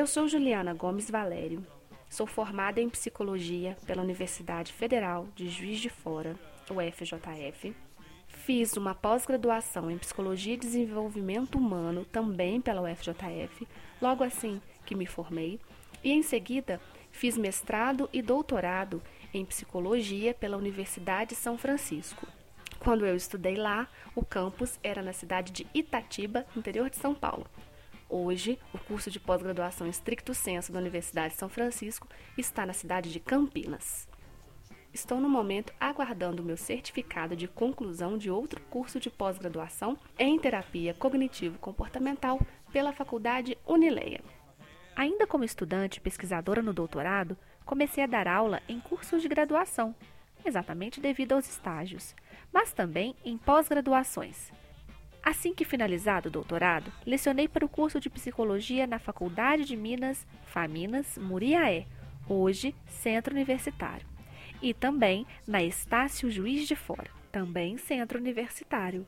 Eu sou Juliana Gomes Valério. Sou formada em psicologia pela Universidade Federal de Juiz de Fora, UFJF. Fiz uma pós-graduação em psicologia e desenvolvimento humano também pela UFJF, logo assim que me formei, e em seguida fiz mestrado e doutorado em psicologia pela Universidade de São Francisco. Quando eu estudei lá, o campus era na cidade de Itatiba, interior de São Paulo. Hoje, o curso de pós-graduação em Stricto Senso da Universidade de São Francisco está na cidade de Campinas. Estou no momento aguardando o meu certificado de conclusão de outro curso de pós-graduação em terapia cognitivo-comportamental pela Faculdade Unileia. Ainda como estudante pesquisadora no doutorado, comecei a dar aula em cursos de graduação, exatamente devido aos estágios, mas também em pós-graduações. Assim que finalizado o doutorado, lecionei para o curso de psicologia na Faculdade de Minas, Faminas, Muriaé, hoje Centro Universitário, e também na Estácio Juiz de Fora, também Centro Universitário.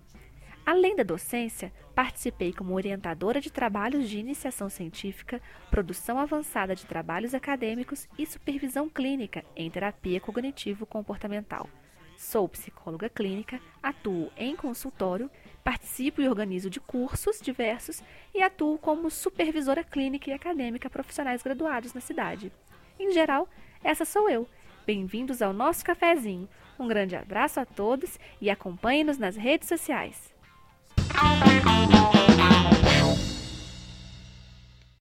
Além da docência, participei como orientadora de trabalhos de iniciação científica, produção avançada de trabalhos acadêmicos e supervisão clínica em terapia cognitivo-comportamental. Sou psicóloga clínica, atuo em consultório, participo e organizo de cursos diversos e atuo como supervisora clínica e acadêmica profissionais graduados na cidade. Em geral, essa sou eu. Bem-vindos ao nosso cafezinho. Um grande abraço a todos e acompanhe-nos nas redes sociais.